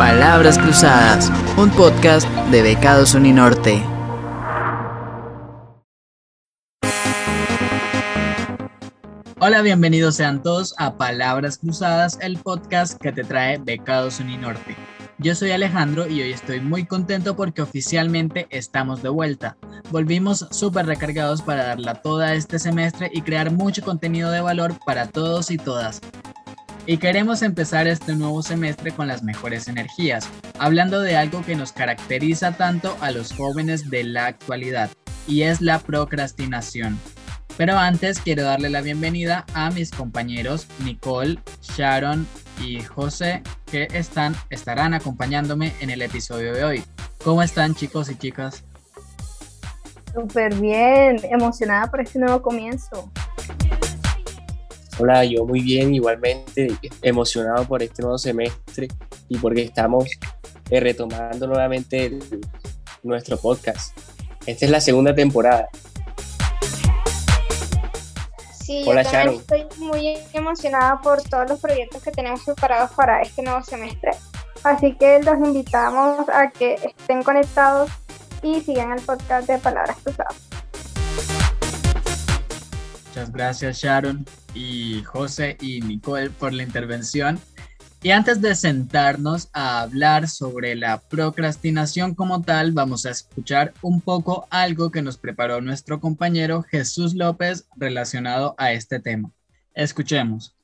Palabras Cruzadas, un podcast de Becados Uninorte. Hola, bienvenidos sean todos a Palabras Cruzadas, el podcast que te trae Becados Uninorte. Yo soy Alejandro y hoy estoy muy contento porque oficialmente estamos de vuelta. Volvimos súper recargados para darla toda este semestre y crear mucho contenido de valor para todos y todas. Y queremos empezar este nuevo semestre con las mejores energías, hablando de algo que nos caracteriza tanto a los jóvenes de la actualidad, y es la procrastinación. Pero antes quiero darle la bienvenida a mis compañeros Nicole, Sharon y José que están, estarán acompañándome en el episodio de hoy. ¿Cómo están chicos y chicas? Súper bien, emocionada por este nuevo comienzo. Hola, yo muy bien, igualmente emocionado por este nuevo semestre y porque estamos eh, retomando nuevamente nuestro podcast. Esta es la segunda temporada Sí, yo también estoy muy emocionada por todos los proyectos que tenemos preparados para este nuevo semestre. Así que los invitamos a que estén conectados y sigan el podcast de Palabras Cruzadas. Muchas gracias Sharon y José y Nicole por la intervención. Y antes de sentarnos a hablar sobre la procrastinación como tal, vamos a escuchar un poco algo que nos preparó nuestro compañero Jesús López relacionado a este tema. Escuchemos.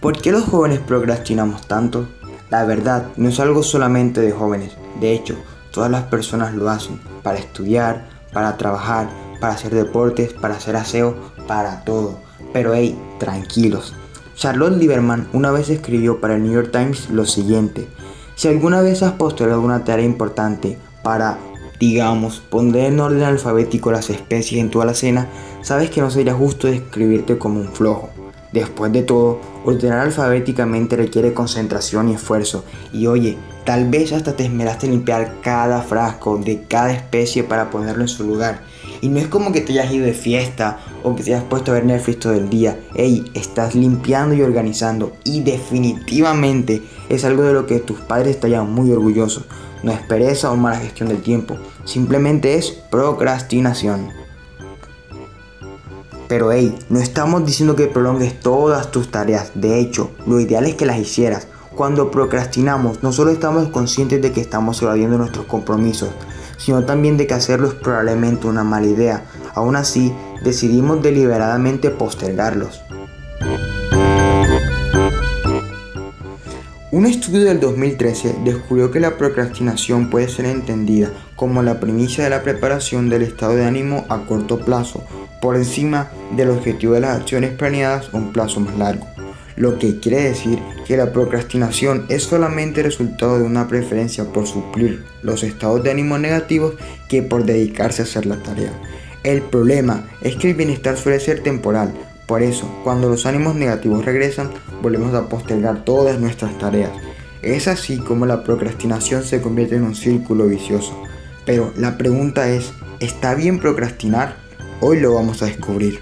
¿Por qué los jóvenes procrastinamos tanto? La verdad, no es algo solamente de jóvenes. De hecho, todas las personas lo hacen para estudiar, para trabajar, para hacer deportes, para hacer aseo, para todo. Pero hey, tranquilos. Charlotte Lieberman una vez escribió para el New York Times lo siguiente. Si alguna vez has postergado una tarea importante para, digamos, poner en orden alfabético las especies en tu alacena, sabes que no sería justo describirte como un flojo. Después de todo, ordenar alfabéticamente requiere concentración y esfuerzo. Y oye, tal vez hasta te esmeraste en limpiar cada frasco de cada especie para ponerlo en su lugar. Y no es como que te hayas ido de fiesta o que te hayas puesto a ver Netflix todo el día. Ey, estás limpiando y organizando. Y definitivamente es algo de lo que tus padres estarían muy orgullosos. No es pereza o mala gestión del tiempo. Simplemente es procrastinación. Pero hey, no estamos diciendo que prolongues todas tus tareas. De hecho, lo ideal es que las hicieras. Cuando procrastinamos, no solo estamos conscientes de que estamos evadiendo nuestros compromisos, sino también de que hacerlo es probablemente una mala idea. Aún así, decidimos deliberadamente postergarlos. Un estudio del 2013 descubrió que la procrastinación puede ser entendida como la primicia de la preparación del estado de ánimo a corto plazo por encima del objetivo de las acciones planeadas a un plazo más largo lo que quiere decir que la procrastinación es solamente resultado de una preferencia por suplir los estados de ánimo negativos que por dedicarse a hacer la tarea. El problema es que el bienestar suele ser temporal, por eso cuando los ánimos negativos regresan volvemos a postergar todas nuestras tareas. Es así como la procrastinación se convierte en un círculo vicioso. Pero la pregunta es, ¿está bien procrastinar? Hoy lo vamos a descubrir.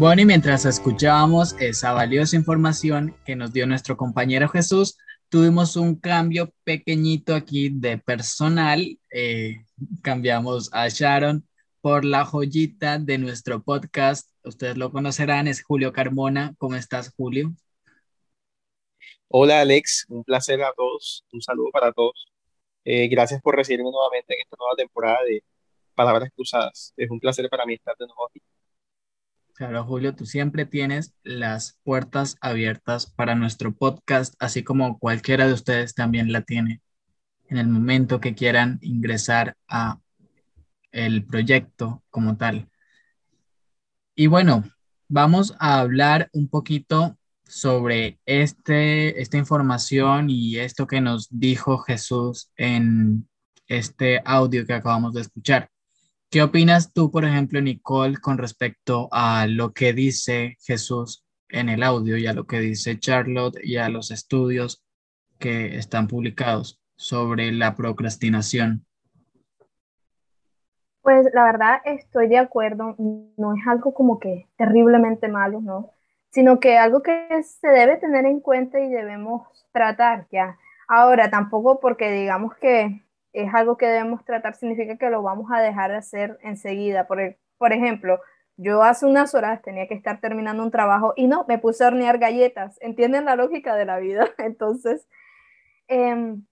Bueno, y mientras escuchábamos esa valiosa información que nos dio nuestro compañero Jesús, tuvimos un cambio pequeñito aquí de personal. Eh, cambiamos a Sharon por la joyita de nuestro podcast. Ustedes lo conocerán, es Julio Carmona. ¿Cómo estás, Julio? Hola, Alex. Un placer a todos. Un saludo para todos. Eh, gracias por recibirme nuevamente en esta nueva temporada de Palabras Cruzadas. Es un placer para mí estar de nuevo aquí. Claro, Julio, tú siempre tienes las puertas abiertas para nuestro podcast, así como cualquiera de ustedes también la tiene en el momento que quieran ingresar a el proyecto como tal. Y bueno, vamos a hablar un poquito sobre este, esta información y esto que nos dijo Jesús en este audio que acabamos de escuchar. ¿Qué opinas tú, por ejemplo, Nicole, con respecto a lo que dice Jesús en el audio y a lo que dice Charlotte y a los estudios que están publicados sobre la procrastinación? Pues la verdad estoy de acuerdo, no es algo como que terriblemente malo, ¿no? Sino que algo que se debe tener en cuenta y debemos tratar ya. Ahora, tampoco porque digamos que es algo que debemos tratar significa que lo vamos a dejar de hacer enseguida. Por, e, por ejemplo, yo hace unas horas tenía que estar terminando un trabajo y no, me puse a hornear galletas. ¿Entienden la lógica de la vida? Entonces, em,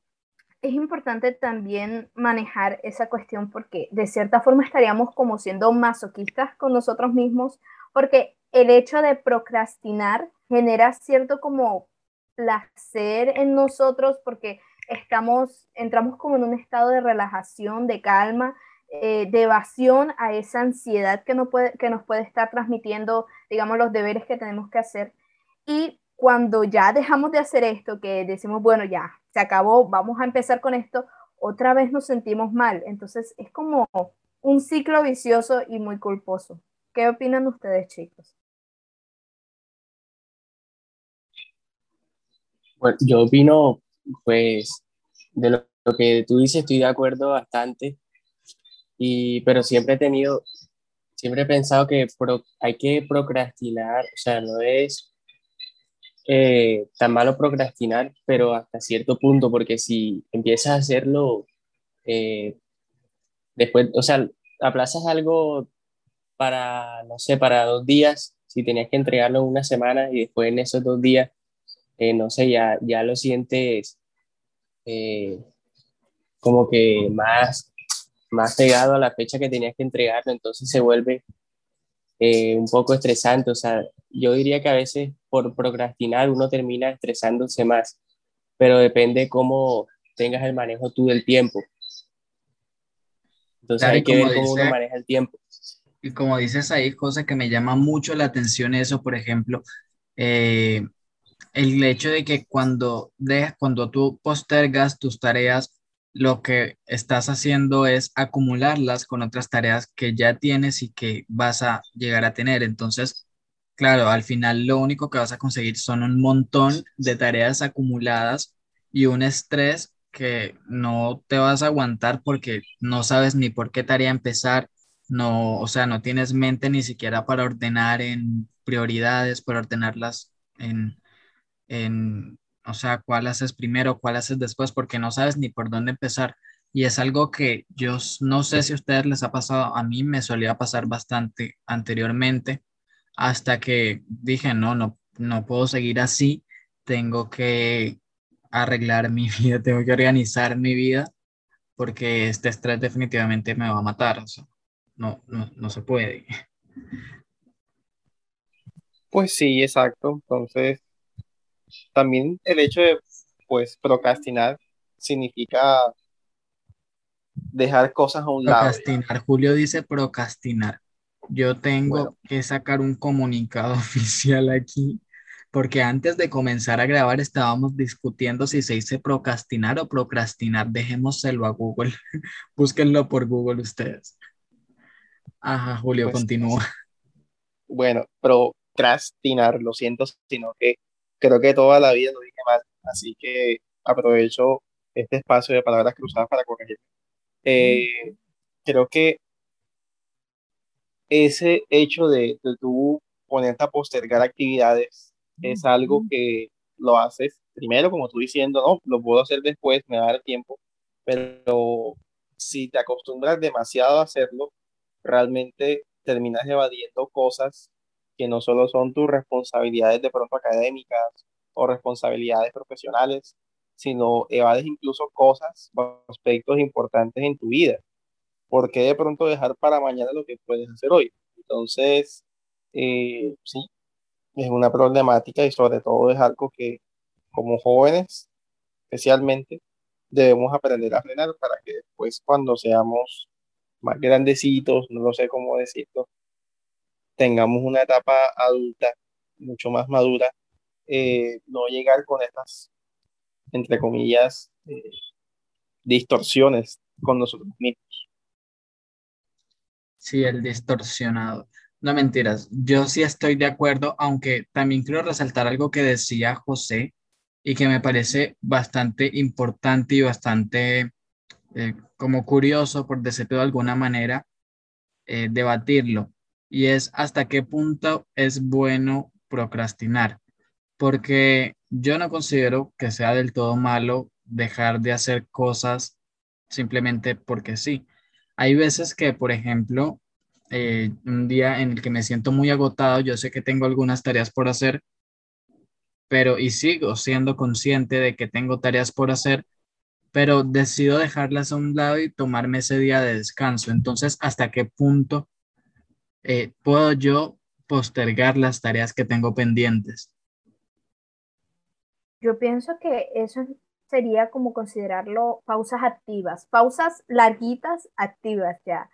es importante también manejar esa cuestión porque de cierta forma estaríamos como siendo masoquistas con nosotros mismos porque el hecho de procrastinar genera cierto como placer en nosotros porque estamos, entramos como en un estado de relajación, de calma, eh, de evasión a esa ansiedad que, no puede, que nos puede estar transmitiendo, digamos, los deberes que tenemos que hacer. Y cuando ya dejamos de hacer esto, que decimos, bueno, ya, se acabó, vamos a empezar con esto, otra vez nos sentimos mal. Entonces es como un ciclo vicioso y muy culposo. ¿Qué opinan ustedes, chicos? Bueno, yo opino, pues, de lo, que tú dices, estoy de acuerdo bastante, y, pero siempre he tenido, siempre he pensado que hay que procrastinar, o sea, no es eh, tan malo procrastinar, pero hasta cierto punto, porque si empiezas a hacerlo eh, después, o sea, aplazas algo para, no sé, para dos días, si tenías que entregarlo en una semana y después en esos dos días, eh, no sé, ya, ya lo sientes como que más, más pegado a la fecha que tenías que entregarlo, entonces se vuelve un poco estresante, o sea, yo diría que a veces por procrastinar uno termina estresándose más, pero depende cómo tengas el manejo tú del tiempo. Entonces hay que ver cómo uno maneja el tiempo. Y como dices ahí, cosa que me llama mucho la atención eso, por ejemplo, eh, el hecho de que cuando, dejas, cuando tú postergas tus tareas, lo que estás haciendo es acumularlas con otras tareas que ya tienes y que vas a llegar a tener. Entonces, Claro, al final lo único que vas a conseguir son un montón de tareas acumuladas y un estrés que no te vas a aguantar porque no sabes ni por qué tarea empezar, no, o sea, no tienes mente ni siquiera para ordenar en prioridades, para ordenarlas en, en, o sea, cuál haces primero, cuál haces después, porque no sabes ni por dónde empezar. Y es algo que yo no sé si a ustedes les ha pasado, a mí me solía pasar bastante anteriormente hasta que dije, no, no, no puedo seguir así, tengo que arreglar mi vida, tengo que organizar mi vida, porque este estrés definitivamente me va a matar, o sea, no, no, no se puede. Pues sí, exacto. Entonces, también el hecho de, pues, procrastinar significa dejar cosas a un lado. Procrastinar, Julio dice procrastinar. Yo tengo que sacar un comunicado oficial aquí, porque antes de comenzar a grabar estábamos discutiendo si se dice procrastinar o procrastinar. Dejémoselo a Google. Búsquenlo por Google ustedes. Ajá, Julio, pues, continúa. Bueno, procrastinar, lo siento, sino que creo que toda la vida lo dije mal, así que aprovecho este espacio de palabras cruzadas para corregir. Eh, creo que ese hecho de, de tú ponerte a postergar actividades es algo que lo haces primero, como tú diciendo, no, lo puedo hacer después, me va a dar tiempo, pero si te acostumbras demasiado a hacerlo, realmente terminas evadiendo cosas que no solo son tus responsabilidades de pronto académicas o responsabilidades profesionales, sino evades incluso cosas aspectos importantes en tu vida. ¿por qué de pronto dejar para mañana lo que puedes hacer hoy? Entonces, eh, sí, es una problemática y sobre todo es algo que como jóvenes, especialmente, debemos aprender a frenar para que después cuando seamos más grandecitos, no lo sé cómo decirlo, tengamos una etapa adulta mucho más madura, eh, no llegar con estas, entre comillas, eh, distorsiones con nosotros mismos. Sí, el distorsionado. No mentiras, yo sí estoy de acuerdo, aunque también quiero resaltar algo que decía José y que me parece bastante importante y bastante eh, como curioso, por decirlo de alguna manera, debatirlo y es hasta qué punto es bueno procrastinar, porque yo no considero que sea del todo malo dejar de hacer cosas simplemente porque sí. Hay veces que, por ejemplo, eh, un día en el que me siento muy agotado, yo sé que tengo algunas tareas por hacer, pero y sigo siendo consciente de que tengo tareas por hacer, pero decido dejarlas a un lado y tomarme ese día de descanso. Entonces, ¿hasta qué punto eh, puedo yo postergar las tareas que tengo pendientes? Yo pienso que eso sería como considerarlo pausas activas, pausas larguitas activas ya.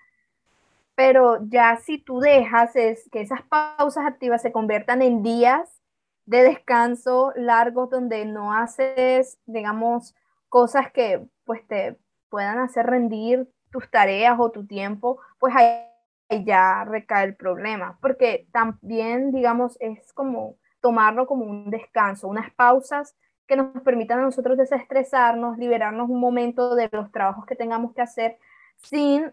Pero ya si tú dejas es que esas pausas activas se conviertan en días de descanso largos donde no haces, digamos, cosas que pues te puedan hacer rendir tus tareas o tu tiempo, pues ahí ya recae el problema, porque también, digamos, es como tomarlo como un descanso, unas pausas que nos permitan a nosotros desestresarnos, liberarnos un momento de los trabajos que tengamos que hacer sin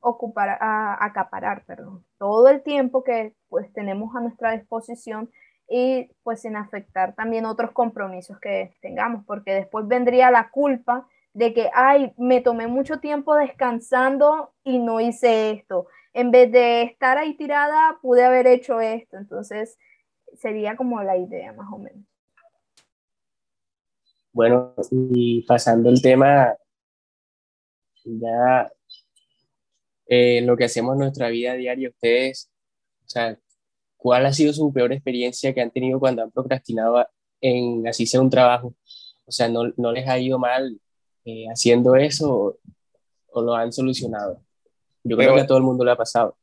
ocupar, acaparar, perdón, todo el tiempo que pues tenemos a nuestra disposición y pues sin afectar también otros compromisos que tengamos, porque después vendría la culpa de que, ay, me tomé mucho tiempo descansando y no hice esto. En vez de estar ahí tirada, pude haber hecho esto. Entonces, sería como la idea más o menos. Bueno, y pasando el tema, ya eh, lo que hacemos en nuestra vida diaria, ustedes, o sea, ¿cuál ha sido su peor experiencia que han tenido cuando han procrastinado en así sea un trabajo? O sea, ¿no, no les ha ido mal eh, haciendo eso o, lo han solucionado? Yo creo que a todo el mundo le ha pasado.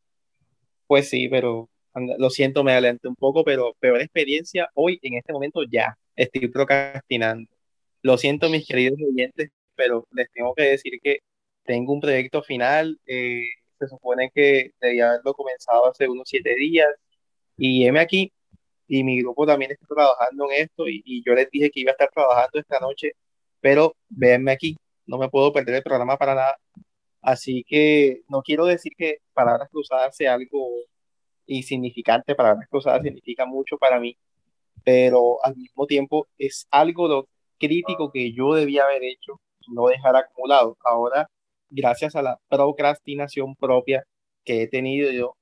Pues sí, pero lo siento, me adelanté un poco, pero peor experiencia hoy, en este momento ya, estoy procrastinando. Lo siento, mis queridos oyentes, pero les tengo que decir que tengo un proyecto final, eh, se supone que debía haberlo comenzado hace unos siete días, y heme aquí, y mi grupo también está trabajando en esto, y, yo les dije que iba a estar trabajando esta noche, pero véanme aquí, no me puedo perder el programa para nada. Así que no quiero decir que palabras cruzadas sea algo insignificante, palabras cruzadas significa mucho para mí, pero al mismo tiempo es algo lo crítico que yo debía haber hecho no dejar acumulado. Ahora, gracias a la procrastinación propia que he tenido yo,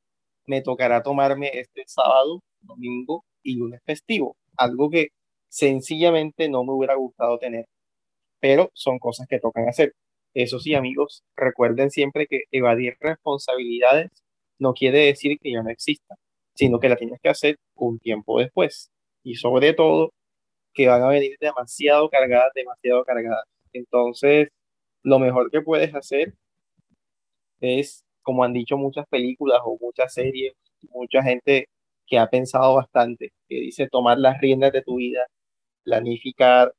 me tocará tomarme este sábado, domingo y lunes festivo, algo que sencillamente no me hubiera gustado tener, pero son cosas que tocan hacer. Eso sí, amigos, recuerden siempre que evadir responsabilidades no quiere decir que ya no exista, sino que la tienes que hacer un tiempo después. Y sobre todo, que van a venir demasiado cargadas, demasiado cargadas. Entonces, lo mejor que puedes hacer es como han dicho muchas películas o muchas series, mucha gente que ha pensado bastante, que dice tomar las riendas de tu vida, planificar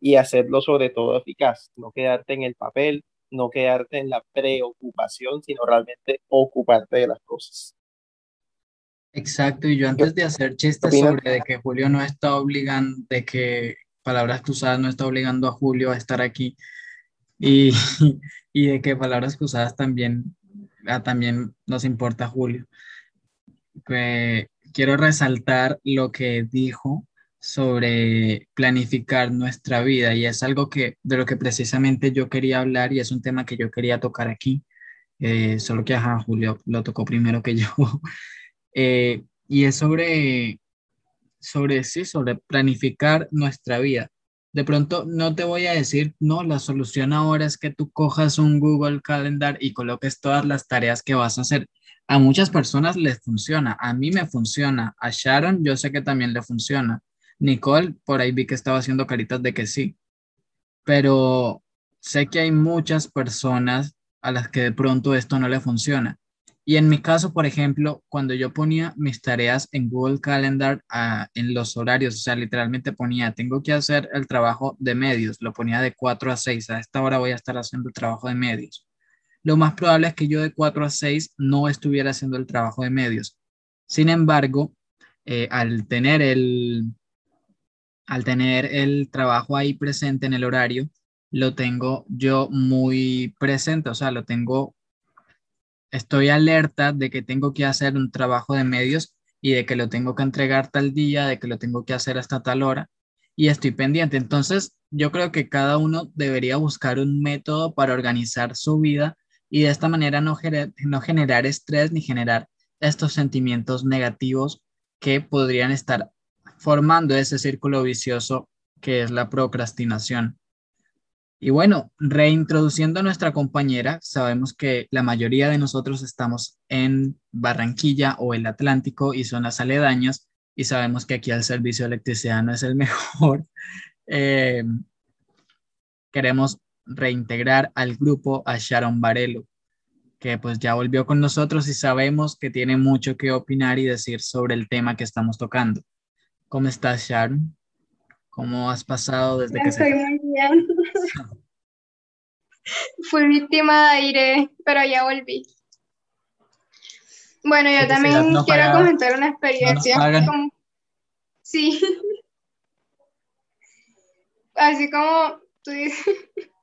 y hacerlo sobre todo eficaz, no quedarte en el papel, no quedarte en la preocupación, sino realmente ocuparte de las cosas. Exacto, y yo antes de hacer chistes sobre de que Julio no está obligando, de que Palabras Cruzadas no está obligando a Julio a estar aquí, y, y de que Palabras Cruzadas también Ah, también nos importa Julio. quiero resaltar lo que dijo sobre planificar nuestra vida y es algo que de lo que precisamente yo quería hablar y es un tema que yo quería tocar aquí, eh, solo que ajá, Julio lo tocó primero que yo. Eh, y es sobre, sobre, sí, sobre planificar nuestra vida. De pronto no te voy a decir, no, la solución ahora es que tú cojas un Google Calendar y coloques todas las tareas que vas a hacer. A muchas personas les funciona, a mí me funciona, a Sharon yo sé que también le funciona. Nicole, por ahí vi que estaba haciendo caritas de que sí, pero sé que hay muchas personas a las que de pronto esto no le funciona. Y en mi caso, por ejemplo, cuando yo ponía mis tareas en Google Calendar ah, en los horarios, o sea, literalmente ponía, tengo que hacer el trabajo de medios, lo ponía de 4 a 6, a esta hora voy a estar haciendo el trabajo de medios. Lo más probable es que yo de 4 a 6 no estuviera haciendo el trabajo de medios. Sin embargo, eh, al, tener el, al tener el trabajo ahí presente en el horario, lo tengo yo muy presente, o sea, lo tengo estoy alerta de que tengo que hacer un trabajo de medios y de que lo tengo que entregar tal día, de que lo tengo que hacer hasta tal hora y estoy pendiente. Entonces, yo creo que cada uno debería buscar un método para organizar su vida y de esta manera no, no generar estrés ni generar estos sentimientos negativos que podrían estar formando ese círculo vicioso que es la procrastinación. Y bueno, reintroduciendo a nuestra compañera, sabemos que la mayoría de nosotros estamos en Barranquilla o el Atlántico y zonas aledañas, y sabemos que aquí el servicio de electricidad no es el mejor. Eh, queremos reintegrar al grupo a Sharon Varelo, que pues ya volvió con nosotros y sabemos que tiene mucho que opinar y decir sobre el tema que estamos tocando. ¿Cómo estás, Sharon? ¿Cómo has pasado desde que Estoy muy bien. Fui víctima de aire, pero ya volví. Bueno, yo también quiero comentar una experiencia. sí. Así como tú dices.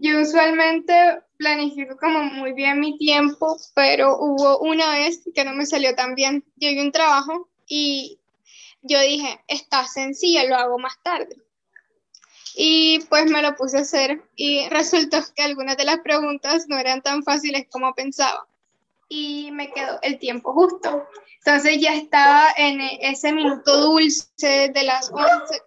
Yo usualmente planifico como muy bien mi tiempo, pero hubo una vez que no me salió tan bien. Llegué a un trabajo y yo dije, está sencillo, lo hago más tarde. Y pues me lo puse a hacer y resultó que algunas de las preguntas no eran tan fáciles como pensaba. Y me quedó el tiempo justo. Entonces ya estaba en ese minuto dulce de las 11.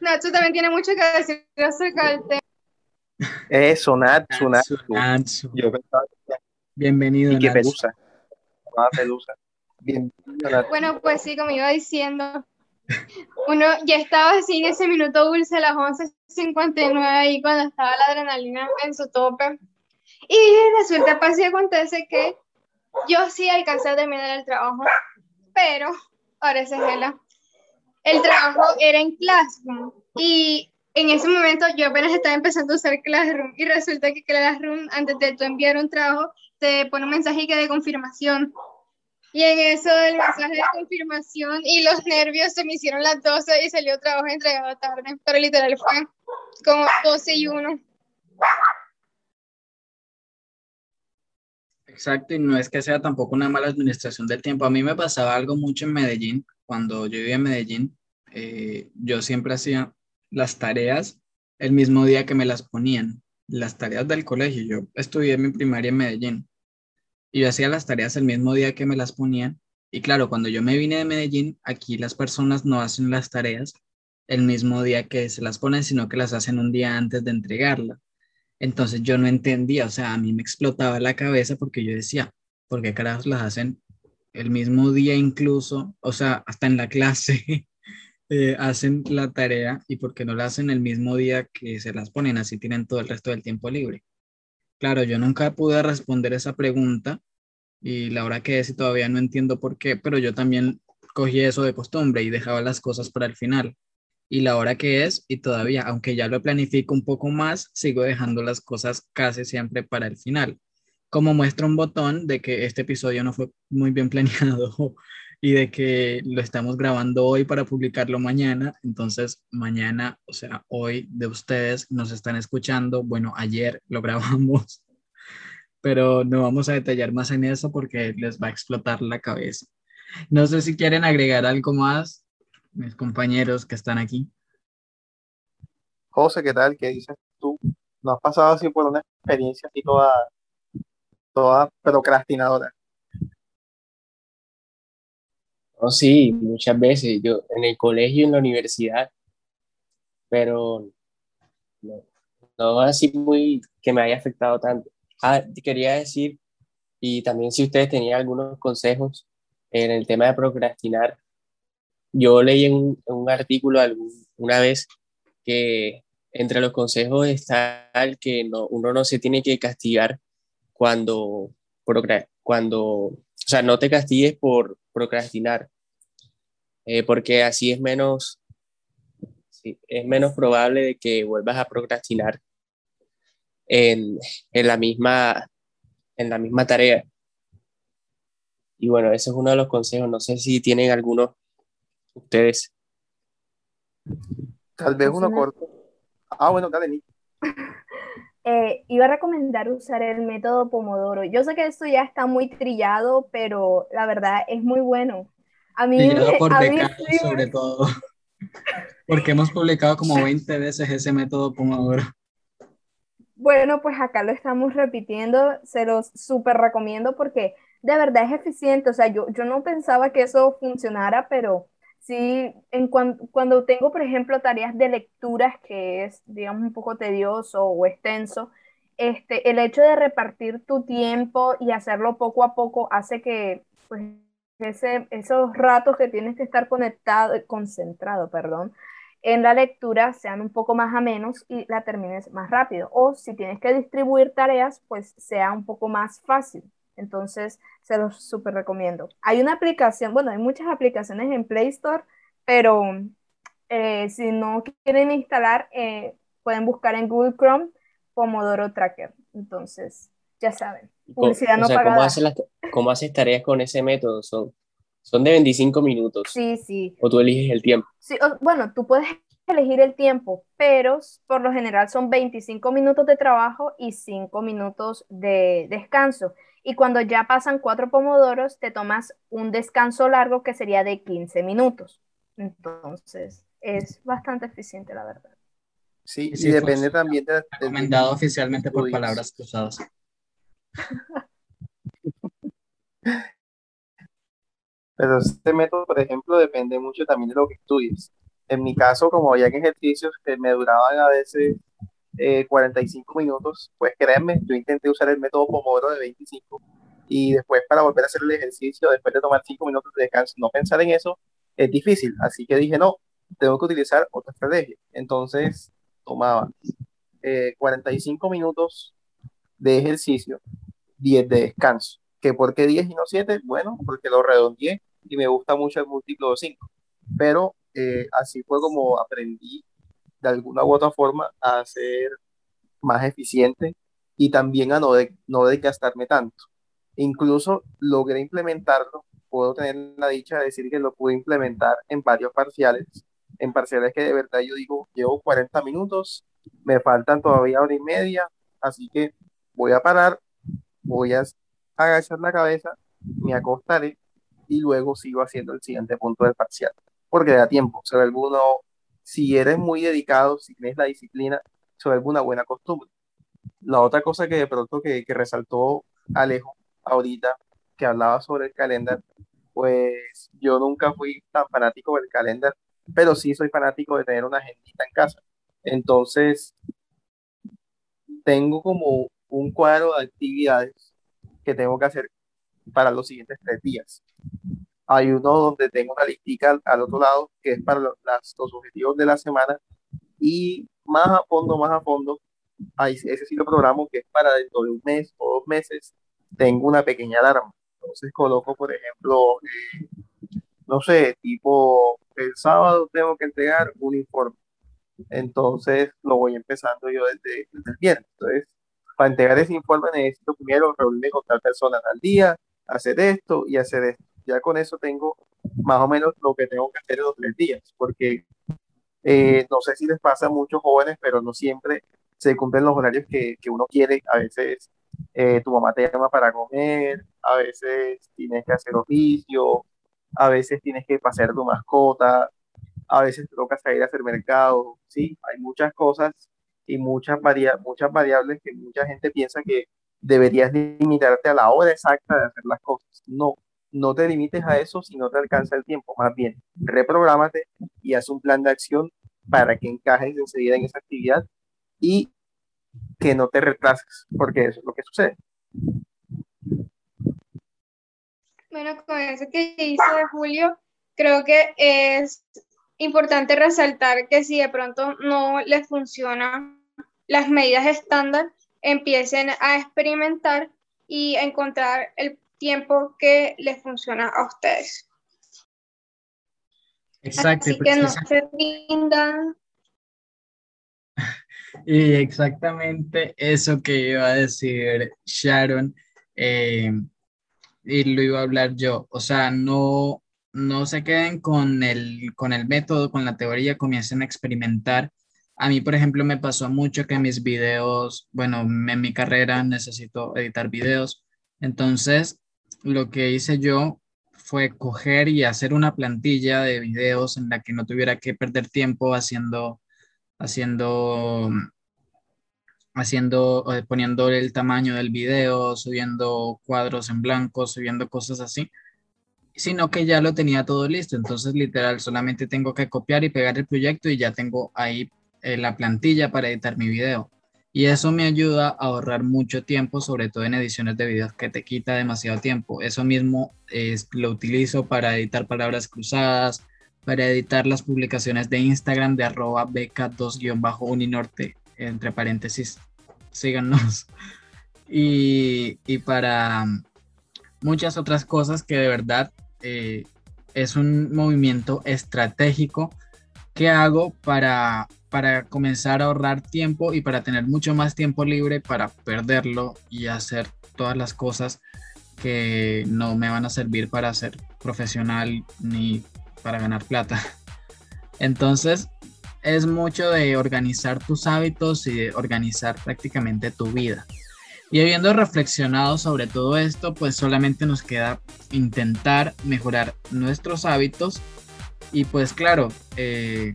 Nacho también tiene mucho que decir acerca del tema. Eso, Natsu, Natsu. Yo pensaba Bienvenido. Y que Pelusa. Pelusa. Bueno, pues sí, como iba diciendo, uno ya estaba así en ese minuto dulce a las 11.59 ahí cuando estaba la adrenalina en su tope. Y resulta, pasa y acontece que yo sí alcancé a terminar el trabajo, pero ahora se gela. El trabajo era en Classroom y en ese momento yo apenas estaba empezando a usar Classroom y resulta que Classroom, antes de tú enviar un trabajo, te pone un mensaje de confirmación. Y en eso del mensaje de confirmación y los nervios se me hicieron las 12 y salió trabajo entregado tarde, pero literal fue como 12 y 1. Exacto, y no es que sea tampoco una mala administración del tiempo. A mí me pasaba algo mucho en Medellín, cuando yo vivía en Medellín, eh, yo siempre hacía las tareas el mismo día que me las ponían las tareas del colegio. Yo estudié mi primaria en Medellín y yo hacía las tareas el mismo día que me las ponían. Y claro, cuando yo me vine de Medellín, aquí las personas no hacen las tareas el mismo día que se las ponen, sino que las hacen un día antes de entregarla. Entonces yo no entendía, o sea, a mí me explotaba la cabeza porque yo decía, ¿por qué carajos las hacen el mismo día incluso? O sea, hasta en la clase eh, hacen la tarea y por qué no la hacen el mismo día que se las ponen, así tienen todo el resto del tiempo libre. Claro, yo nunca pude responder esa pregunta y la hora que es y todavía no entiendo por qué, pero yo también cogí eso de costumbre y dejaba las cosas para el final. Y la hora que es y todavía, aunque ya lo planifico un poco más, sigo dejando las cosas casi siempre para el final. Como muestra un botón de que este episodio no fue muy bien planeado y de que lo estamos grabando hoy para publicarlo mañana. Entonces, mañana, o sea, hoy de ustedes nos están escuchando. Bueno, ayer lo grabamos, pero no vamos a detallar más en eso porque les va a explotar la cabeza. No sé si quieren agregar algo más, mis compañeros que están aquí. José, ¿qué tal? ¿Qué dices tú? ¿No has pasado así por una experiencia así toda, toda procrastinadora? Oh, sí, muchas veces, yo en el colegio en la universidad, pero no, así muy que me haya afectado tanto. Ah, quería decir, y también si ustedes tenían algunos consejos en el tema de procrastinar, yo leí en un, artículo una vez que entre los consejos está el que no, uno no se tiene que castigar cuando, cuando, o sea, no te castigues por procrastinar, eh, porque así es menos, es menos probable de que vuelvas a procrastinar en, en, la misma, en la misma tarea. Y bueno, ese es uno de los consejos. No sé si tienen algunos ustedes. Tal vez uno corto. Ah, bueno, dale, Nick. Eh, iba a recomendar usar el método Pomodoro. Yo sé que esto ya está muy trillado, pero la verdad es muy bueno. A mí, por a mí sobre todo. Porque hemos publicado como 20 veces ese método Pomodoro. Bueno, pues acá lo estamos repitiendo, se los súper recomiendo porque de verdad es eficiente. O sea, yo, yo no pensaba que eso funcionara, pero sí, en cuando tengo, por ejemplo, tareas de lecturas que es, digamos, un poco tedioso o extenso, este, el hecho de repartir tu tiempo y hacerlo poco a poco hace que, pues, ese, esos ratos que tienes que estar conectado, concentrado, perdón, en la lectura sean un poco más a menos y la termines más rápido. O si tienes que distribuir tareas, pues sea un poco más fácil. Entonces, se los súper recomiendo. Hay una aplicación, bueno, hay muchas aplicaciones en Play Store, pero eh, si no quieren instalar, eh, pueden buscar en Google Chrome Pomodoro Tracker. Entonces, ya saben. Publicidad no ¿cómo, haces las, ¿Cómo haces tareas con ese método? Son, son de 25 minutos. Sí, sí. O tú eliges el tiempo. Sí, bueno, tú puedes elegir el tiempo, pero por lo general son 25 minutos de trabajo y 5 minutos de descanso. Y cuando ya pasan cuatro pomodoros, te tomas un descanso largo que sería de 15 minutos. Entonces, es bastante eficiente, la verdad. Sí, y depende también de... Recomendado oficialmente por palabras cruzadas. Pero este método, por ejemplo, depende mucho también de lo que estudies. En mi caso, como había ejercicios que me duraban a veces 45 eh, minutos, pues créanme, yo intenté usar el método Pomodoro de 25 y después para volver a hacer el ejercicio, después de tomar 5 minutos de descanso, no pensar en eso es difícil. Así que dije, no, tengo que utilizar otra estrategia. Entonces tomaba 45 eh, minutos de ejercicio, 10 de descanso. ¿Que por qué 10 y no 7? Bueno, porque lo redondeé y me gusta mucho el múltiplo de 5. Pero eh, así fue como aprendí de alguna u otra forma a ser más eficiente y también a no, de, no desgastarme tanto. Incluso logré implementarlo, puedo tener la dicha de decir que lo pude implementar en varios parciales, en parciales que de verdad yo digo, llevo 40 minutos, me faltan todavía hora y media, así que voy a parar, voy a agachar la cabeza, me acostaré y luego sigo haciendo el siguiente punto del parcial, porque da tiempo, se ve alguno si eres muy dedicado, si tienes la disciplina, se una buena costumbre. La otra cosa que de pronto que, que resaltó Alejo ahorita, que hablaba sobre el calendario, pues yo nunca fui tan fanático del calendario, pero sí soy fanático de tener una agendita en casa. Entonces, tengo como un cuadro de actividades que tengo que hacer para los siguientes tres días. Hay uno donde tengo una listica al, otro lado que es para los, los objetivos de la semana y más a fondo, más a fondo, hay, ese sí lo programo que es para dentro de un mes o dos meses, tengo una pequeña alarma. Entonces coloco, por ejemplo, eh, no sé, tipo el sábado tengo que entregar un informe. Entonces lo voy empezando yo desde, desde el viernes. Entonces, para entregar ese informe necesito primero reunirme con tal persona al día, hacer esto y hacer esto ya con eso tengo más o menos lo que tengo que hacer en los tres días, porque eh, no sé si les pasa a muchos jóvenes, pero no siempre se cumplen los horarios que, que uno quiere. A veces eh, tu mamá te llama para comer, a veces tienes que hacer oficio, a veces tienes que pasear tu mascota, a veces te toca salir a hacer mercado, ¿sí? Hay muchas cosas y muchas, varia muchas variables que mucha gente piensa que deberías limitarte a la hora exacta de hacer las cosas. No, no te limites a eso si no te alcanza el tiempo, más bien reprográmate y haz un plan de acción para que encajes enseguida en esa actividad y que no te retrases, porque eso es lo que sucede. Bueno, con eso que dice Julio, creo que es importante resaltar que si de pronto no les funcionan las medidas estándar, empiecen a experimentar y a encontrar el tiempo que les funciona a ustedes. Exacto. Así que no se rindan. Y exactamente eso que iba a decir Sharon, eh, y lo iba a hablar yo. O sea, no, no se queden con el, con el método, con la teoría, comiencen a experimentar. A mí, por ejemplo, me pasó mucho que mis videos, bueno, en mi carrera necesito editar videos. Entonces, lo que hice yo fue coger y hacer una plantilla de videos en la que no tuviera que perder tiempo haciendo, haciendo, haciendo, poniendo el tamaño del video, subiendo cuadros en blanco, subiendo cosas así, sino que ya lo tenía todo listo. Entonces, literal, solamente tengo que copiar y pegar el proyecto y ya tengo ahí eh, la plantilla para editar mi video. Y eso me ayuda a ahorrar mucho tiempo, sobre todo en ediciones de videos que te quita demasiado tiempo. Eso mismo es, lo utilizo para editar palabras cruzadas, para editar las publicaciones de Instagram de arroba beca2-uninorte, entre paréntesis, síganos. Y, y, para muchas otras cosas que de verdad eh, es un movimiento estratégico que hago para para comenzar a ahorrar tiempo y para tener mucho más tiempo libre para perderlo y hacer todas las cosas que no me van a servir para ser profesional ni para ganar plata. Entonces, es mucho de organizar tus hábitos y de organizar prácticamente tu vida. Y habiendo reflexionado sobre todo esto, pues solamente nos queda intentar mejorar nuestros hábitos y pues claro, eh,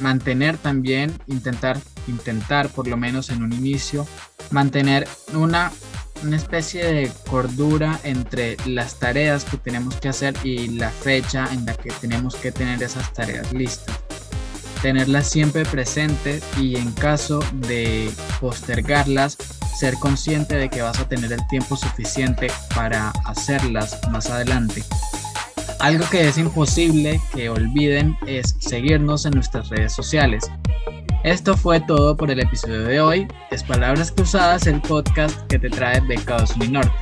mantener también, intentar, intentar por lo menos en un inicio, mantener una, una especie de cordura entre las tareas que tenemos que hacer y la fecha en la que tenemos que tener esas tareas listas. Tenerlas siempre presentes y en caso de postergarlas, ser consciente de que vas a tener el tiempo suficiente para hacerlas más adelante. Algo que es imposible que olviden es seguirnos en nuestras redes sociales. Esto fue todo por el episodio de hoy. Es Palabras Cruzadas, el podcast que te trae Becados Norte.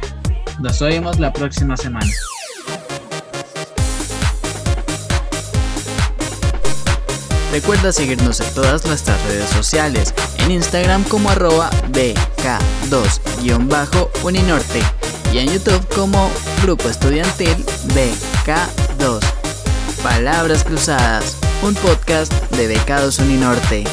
Nos oímos la próxima semana. Recuerda seguirnos en todas nuestras redes sociales, en Instagram como arroba BK2-Uninorte y en YouTube como Grupo Estudiantil BK2. Palabras Cruzadas, un podcast de Becados Uninorte.